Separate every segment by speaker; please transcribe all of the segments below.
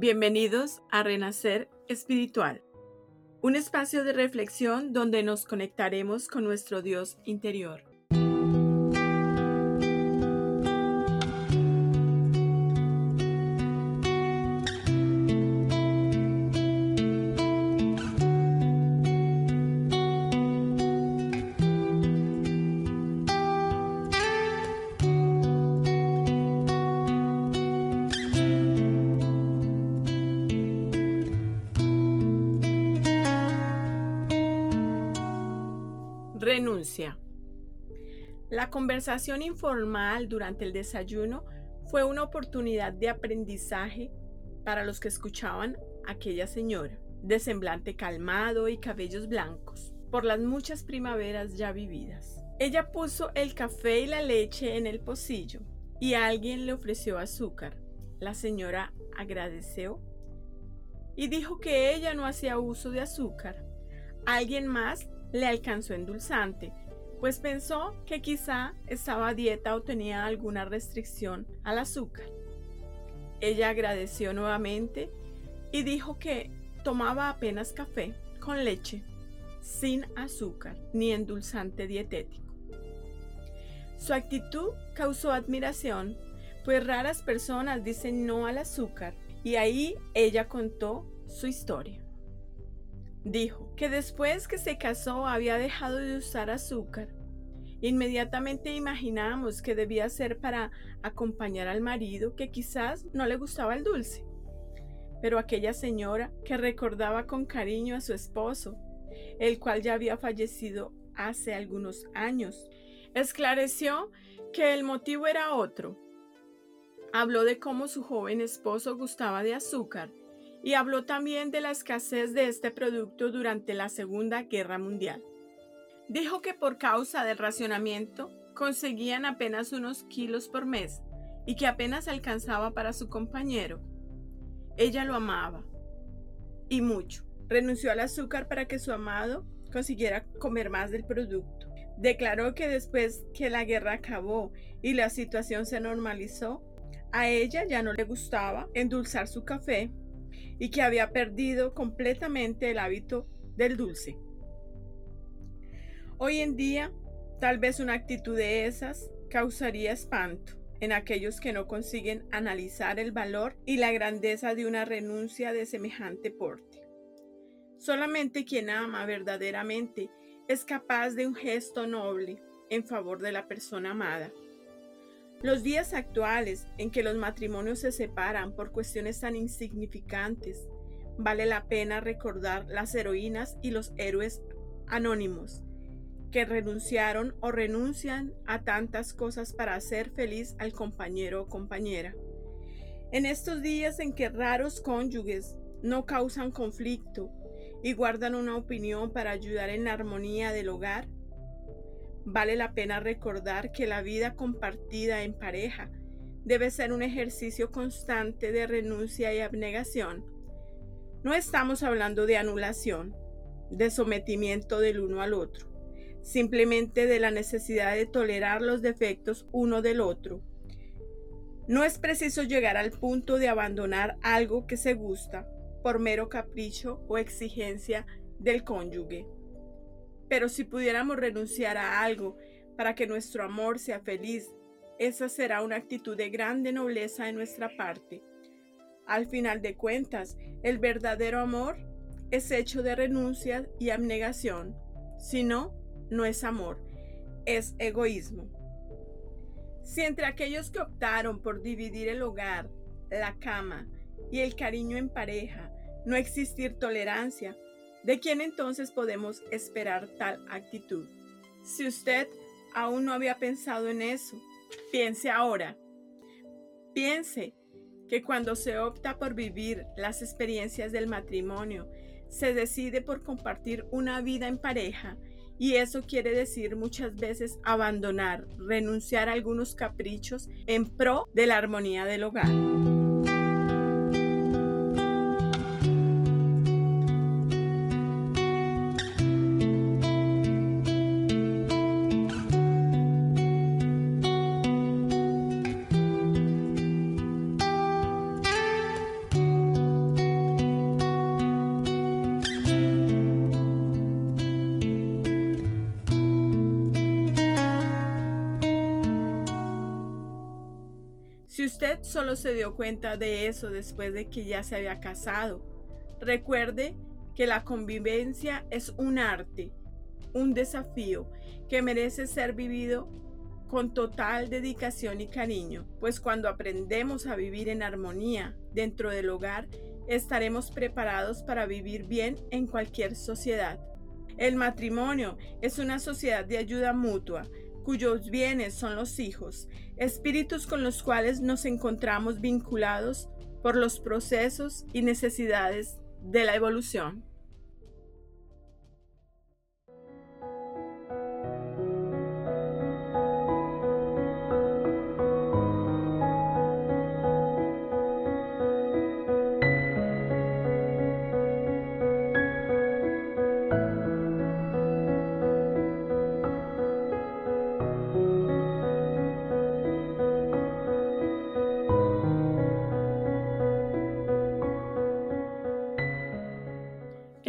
Speaker 1: Bienvenidos a Renacer Espiritual, un espacio de reflexión donde nos conectaremos con nuestro Dios interior. Renuncia. La conversación informal durante el desayuno fue una oportunidad de aprendizaje para los que escuchaban a aquella señora, de semblante calmado y cabellos blancos, por las muchas primaveras ya vividas. Ella puso el café y la leche en el pocillo y alguien le ofreció azúcar. La señora agradeció y dijo que ella no hacía uso de azúcar. Alguien más le alcanzó endulzante, pues pensó que quizá estaba dieta o tenía alguna restricción al azúcar. Ella agradeció nuevamente y dijo que tomaba apenas café con leche, sin azúcar ni endulzante dietético. Su actitud causó admiración, pues raras personas dicen no al azúcar, y ahí ella contó su historia. Dijo que después que se casó había dejado de usar azúcar. Inmediatamente imaginamos que debía ser para acompañar al marido que quizás no le gustaba el dulce. Pero aquella señora que recordaba con cariño a su esposo, el cual ya había fallecido hace algunos años, esclareció que el motivo era otro. Habló de cómo su joven esposo gustaba de azúcar y habló también de la escasez de este producto durante la Segunda Guerra Mundial. Dijo que por causa del racionamiento conseguían apenas unos kilos por mes y que apenas alcanzaba para su compañero. Ella lo amaba y mucho. Renunció al azúcar para que su amado consiguiera comer más del producto. Declaró que después que la guerra acabó y la situación se normalizó, a ella ya no le gustaba endulzar su café y que había perdido completamente el hábito del dulce. Hoy en día, tal vez una actitud de esas causaría espanto en aquellos que no consiguen analizar el valor y la grandeza de una renuncia de semejante porte. Solamente quien ama verdaderamente es capaz de un gesto noble en favor de la persona amada. Los días actuales en que los matrimonios se separan por cuestiones tan insignificantes, vale la pena recordar las heroínas y los héroes anónimos que renunciaron o renuncian a tantas cosas para hacer feliz al compañero o compañera. En estos días en que raros cónyuges no causan conflicto y guardan una opinión para ayudar en la armonía del hogar, Vale la pena recordar que la vida compartida en pareja debe ser un ejercicio constante de renuncia y abnegación. No estamos hablando de anulación, de sometimiento del uno al otro, simplemente de la necesidad de tolerar los defectos uno del otro. No es preciso llegar al punto de abandonar algo que se gusta por mero capricho o exigencia del cónyuge. Pero si pudiéramos renunciar a algo para que nuestro amor sea feliz, esa será una actitud de grande nobleza de nuestra parte. Al final de cuentas, el verdadero amor es hecho de renuncia y abnegación. Si no, no es amor, es egoísmo. Si entre aquellos que optaron por dividir el hogar, la cama y el cariño en pareja no existir tolerancia, ¿De quién entonces podemos esperar tal actitud? Si usted aún no había pensado en eso, piense ahora. Piense que cuando se opta por vivir las experiencias del matrimonio, se decide por compartir una vida en pareja y eso quiere decir muchas veces abandonar, renunciar a algunos caprichos en pro de la armonía del hogar. Usted solo se dio cuenta de eso después de que ya se había casado, recuerde que la convivencia es un arte, un desafío que merece ser vivido con total dedicación y cariño, pues cuando aprendemos a vivir en armonía dentro del hogar, estaremos preparados para vivir bien en cualquier sociedad. El matrimonio es una sociedad de ayuda mutua, cuyos bienes son los hijos, espíritus con los cuales nos encontramos vinculados por los procesos y necesidades de la evolución.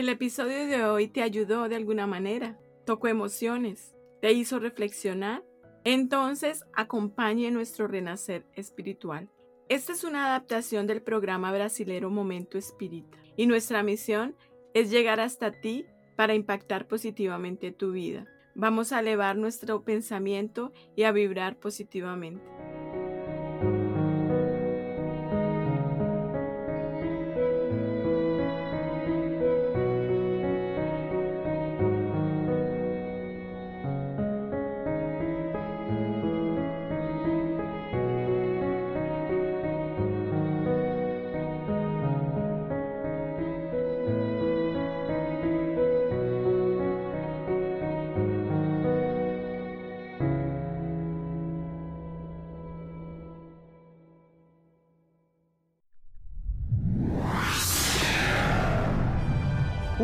Speaker 1: El episodio de hoy te ayudó de alguna manera, tocó emociones, te hizo reflexionar. Entonces, acompañe nuestro renacer espiritual. Esta es una adaptación del programa brasilero Momento Espírita y nuestra misión es llegar hasta ti para impactar positivamente tu vida. Vamos a elevar nuestro pensamiento y a vibrar positivamente.